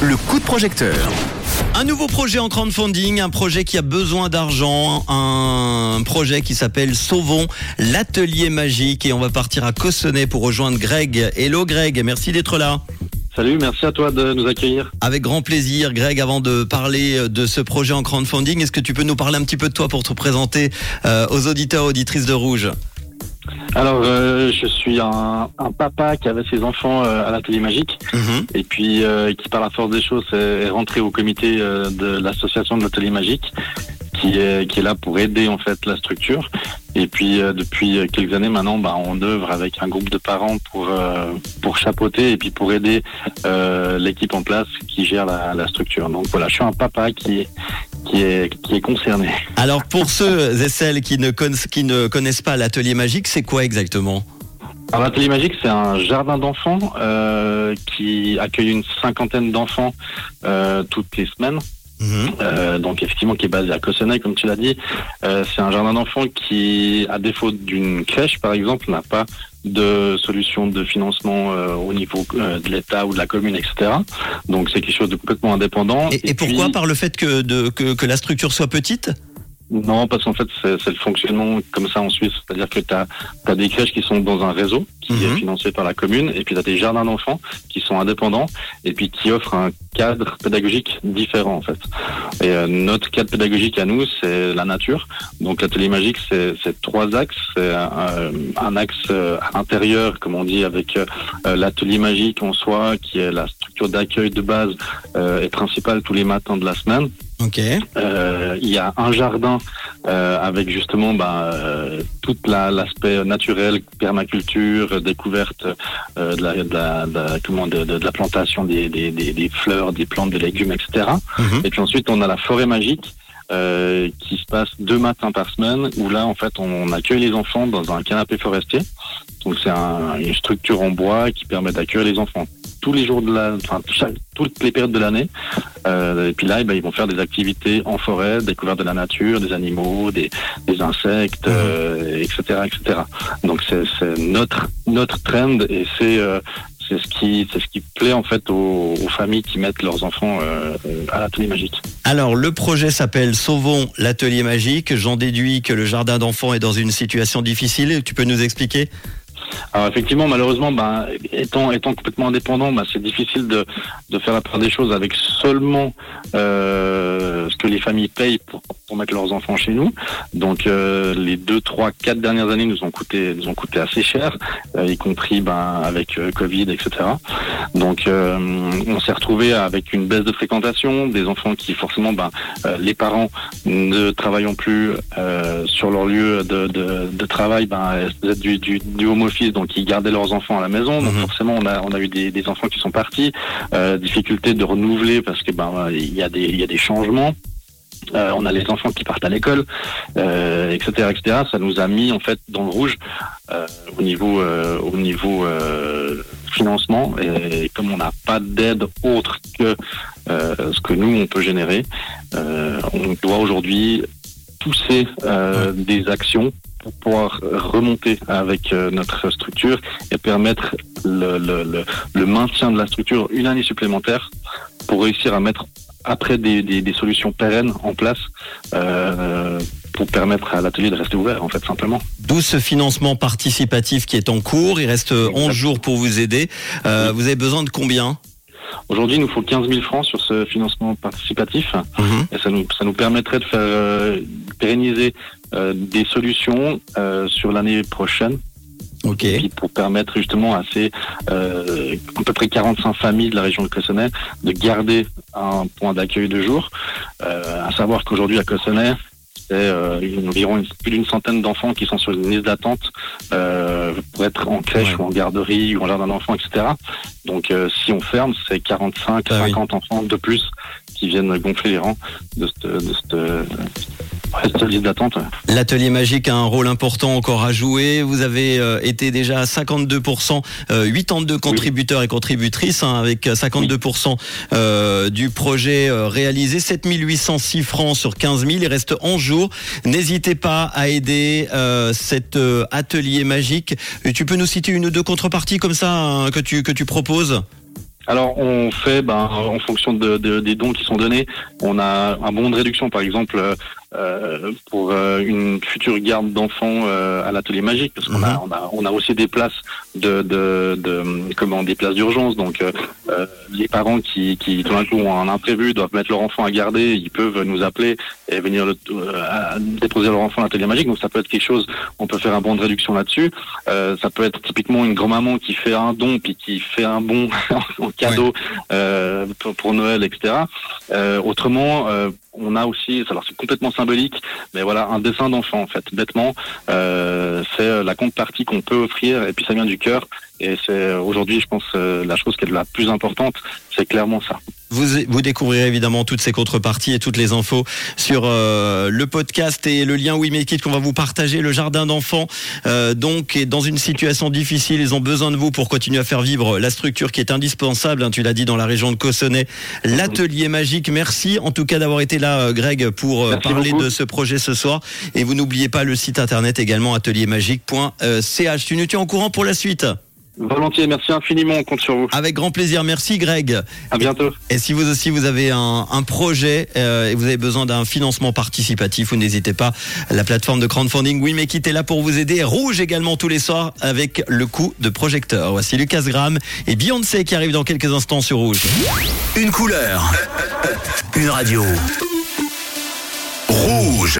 Le coup de projecteur. Un nouveau projet en crowdfunding, un projet qui a besoin d'argent, un projet qui s'appelle Sauvons l'atelier magique et on va partir à Cossonay pour rejoindre Greg. Hello Greg, merci d'être là. Salut, merci à toi de nous accueillir. Avec grand plaisir, Greg. Avant de parler de ce projet en crowdfunding, est-ce que tu peux nous parler un petit peu de toi pour te présenter euh, aux auditeurs, auditrices de Rouge? Alors, euh, je suis un, un papa qui avait ses enfants euh, à l'atelier magique Mhm. et puis euh, qui, par la force des choses, est, est rentré au comité euh, de l'association de l'atelier magique qui est, qui est là pour aider en fait la structure. Et puis euh, depuis quelques années maintenant, bah, on œuvre avec un groupe de parents pour euh, pour chapeauter et puis pour aider euh, l'équipe en place qui gère la, la structure. Donc voilà, je suis un papa qui est qui est qui est concerné. Alors pour ceux et celles qui ne, conna- qui ne connaissent pas l'atelier magique, c'est quoi exactement? Alors l'atelier magique, c'est un jardin d'enfants qui accueille une cinquantaine d'enfants toutes les semaines. Mhm. Euh, donc effectivement qui est basé à Cossonay, comme tu l'as dit. Euh, c'est un jardin d'enfants qui, à défaut d'une crèche par exemple, n'a pas de solution de financement euh, au niveau euh, de l'État ou de la commune, etc. Donc c'est quelque chose de complètement indépendant. Et, et pourquoi puis- Par le fait que, de, que, que la structure soit petite? Non, parce qu'en fait, c'est le fonctionnement comme ça en Suisse. C'est-à-dire que tu as, des crèches qui sont dans un réseau qui Mhm. est financé par la commune, et puis tu as des jardins d'enfants qui sont indépendants, et puis qui offrent un cadre pédagogique différent, en fait. Et euh, notre cadre pédagogique à nous, c'est la nature. Donc l'atelier magique, c'est trois axes. C'est un, un axe euh, à l'intérieur, comme on dit, avec euh, euh, l'atelier magique en soi, qui est la structure d'accueil de base euh, et principale tous les matins de la semaine. Ok. Euh, il y a un jardin euh, avec justement bah, euh, tout la- l'aspect naturel, permaculture, découverte euh, de, la, de, la, de, comment, de, la plantation des, des, des, des fleurs, des plantes, des légumes, etc. Mhm. Et puis ensuite, on a la forêt magique. Euh, qui se passe deux matins par semaine où là en fait on accueille les enfants dans un canapé forestier donc c'est un- une structure en bois qui permet d'accueillir les enfants tous les jours de la enfin chaque- toutes les périodes de l'année euh, et puis là, eh ben, ils vont faire des activités en forêt, découverte de la nature, des animaux, des, des insectes, euh, etc., etc. Donc c'est c'est notre notre trend et c'est euh, c'est ce qui c'est ce qui plaît en fait aux, aux familles qui mettent leurs enfants euh, à l'atelier magique. Alors le projet s'appelle Sauvons l'atelier magique. J'en déduis que le jardin d'enfants est dans une situation difficile. Tu peux nous expliquer? Alors effectivement, malheureusement, ben, étant, étant complètement indépendant, ben, c'est difficile de, de faire la part des choses avec seulement euh, ce que les familles payent pour, pour mettre leurs enfants chez nous. Donc euh, les deux, trois, quatre dernières années nous ont coûté, nous ont coûté assez cher, euh, y compris ben, avec euh, Covid, etc. Donc euh, on s'est retrouvé avec une baisse de fréquentation, des enfants qui forcément, ben, euh, les parents ne travaillant plus euh, sur leur lieu de, de, de travail, ben, du, du, du home office, donc ils gardaient leurs enfants à la maison. Donc Mhm. forcément, on a, on a eu des, des enfants qui sont partis, euh, difficulté de renouveler parce que ben il y a des, il y a des changements. Euh, on a les enfants qui partent à l'école, euh, etc., etc. Ça nous a mis en fait dans le rouge euh, au niveau, euh, au niveau euh, financement. Et comme on n'a pas d'aide autre que ce que nous on peut générer, on doit aujourd'hui pousser des actions pour pouvoir remonter avec notre structure et permettre le, le, le, le maintien de la structure une année supplémentaire pour réussir à mettre après des, des, des solutions pérennes en place euh, pour permettre à l'atelier de rester ouvert en fait simplement. D'où ce financement participatif qui est en cours. Il reste 11 jours pour vous aider. Euh, vous avez besoin de combien? Aujourd'hui, il nous faut 15 000 francs sur ce financement participatif. Mhm. Et ça nous, ça nous permettrait de faire euh, pérenniser des solutions sur l'année prochaine. Ok. Et puis pour permettre justement à ces euh, à peu près 45 familles de la région de Cossonay de garder un point d'accueil de jour. Euh, à savoir qu'aujourd'hui à Cossonay, c'est euh, environ une- plus d'une centaine d'enfants qui sont sur une liste d'attente euh, pour être en crèche Ouais. ou en garderie ou en jardin d'enfants, etc. Donc euh, si on ferme, c'est 45, Ah oui. 50 enfants de plus qui viennent gonfler les rangs de cette, de cette, Reste liste d'attente. L'atelier magique a un rôle important encore à jouer. Vous avez euh, été déjà à 52%, euh, 82 contributeurs et contributrices, hein, avec 52% euh, du projet euh, réalisé, 7806 francs sur 15 000. Il reste 11 jours. N'hésitez pas à aider euh, cet euh, atelier magique. Et tu peux nous citer une ou deux contreparties comme ça hein, que tu que tu proposes? Alors, on fait, ben, en fonction de, de- des dons qui sont donnés, on a un bon de réduction, par exemple, euh, pour euh, une future garde d'enfants euh, à l'atelier magique, parce qu'on a, on a, on a aussi des places de, de, de comment, des places d'urgence. Donc, euh, euh, les parents qui, qui tout d'un coup ont un imprévu, doivent mettre leur enfant à garder, ils peuvent nous appeler et venir le, euh, à- déposer leur enfant à l'atelier magique. Donc, ça peut être quelque chose. On peut faire un bon de réduction là-dessus. Euh, ça peut être typiquement une grand-maman qui fait un don puis qui fait un bon en cadeau euh, pour, pour Noël, etc. Euh, autrement, euh, on a aussi, alors c'est complètement symbolique, mais voilà, un dessin d'enfant en fait. Bêtement, euh, c'est la contrepartie qu'on peut offrir et puis ça vient du cœur. Et c'est aujourd'hui, je pense, euh, la chose qui est la plus importante, c'est clairement ça. Vous, vous découvrirez évidemment toutes ces contreparties et toutes les infos sur euh, le podcast et le lien We Make It qu'on va vous partager. Le jardin d'enfants, euh, donc, est dans une situation difficile. Ils ont besoin de vous pour continuer à faire vivre la structure qui est indispensable. hein, tu l'as dit dans la région de Cossonay. L'atelier magique. Merci en tout cas d'avoir été là, euh, Greg, pour euh, parler beaucoup. de ce projet ce soir. Et vous n'oubliez pas le site internet également ateliermagique.ch. Tu nous tiens au courant pour la suite. Volontiers, merci infiniment, on compte sur vous. Avec grand plaisir. Merci, Greg. À bientôt. Et si vous aussi vous avez un, un projet euh, et vous avez besoin d'un financement participatif, vous n'hésitez pas. La plateforme de crowdfunding Oui mais est là pour vous aider. Rouge également tous les soirs avec le coup de projecteur. Voici Lucas Graham et Beyoncé qui arrive dans quelques instants sur Rouge. Une couleur. Une radio. Rouge.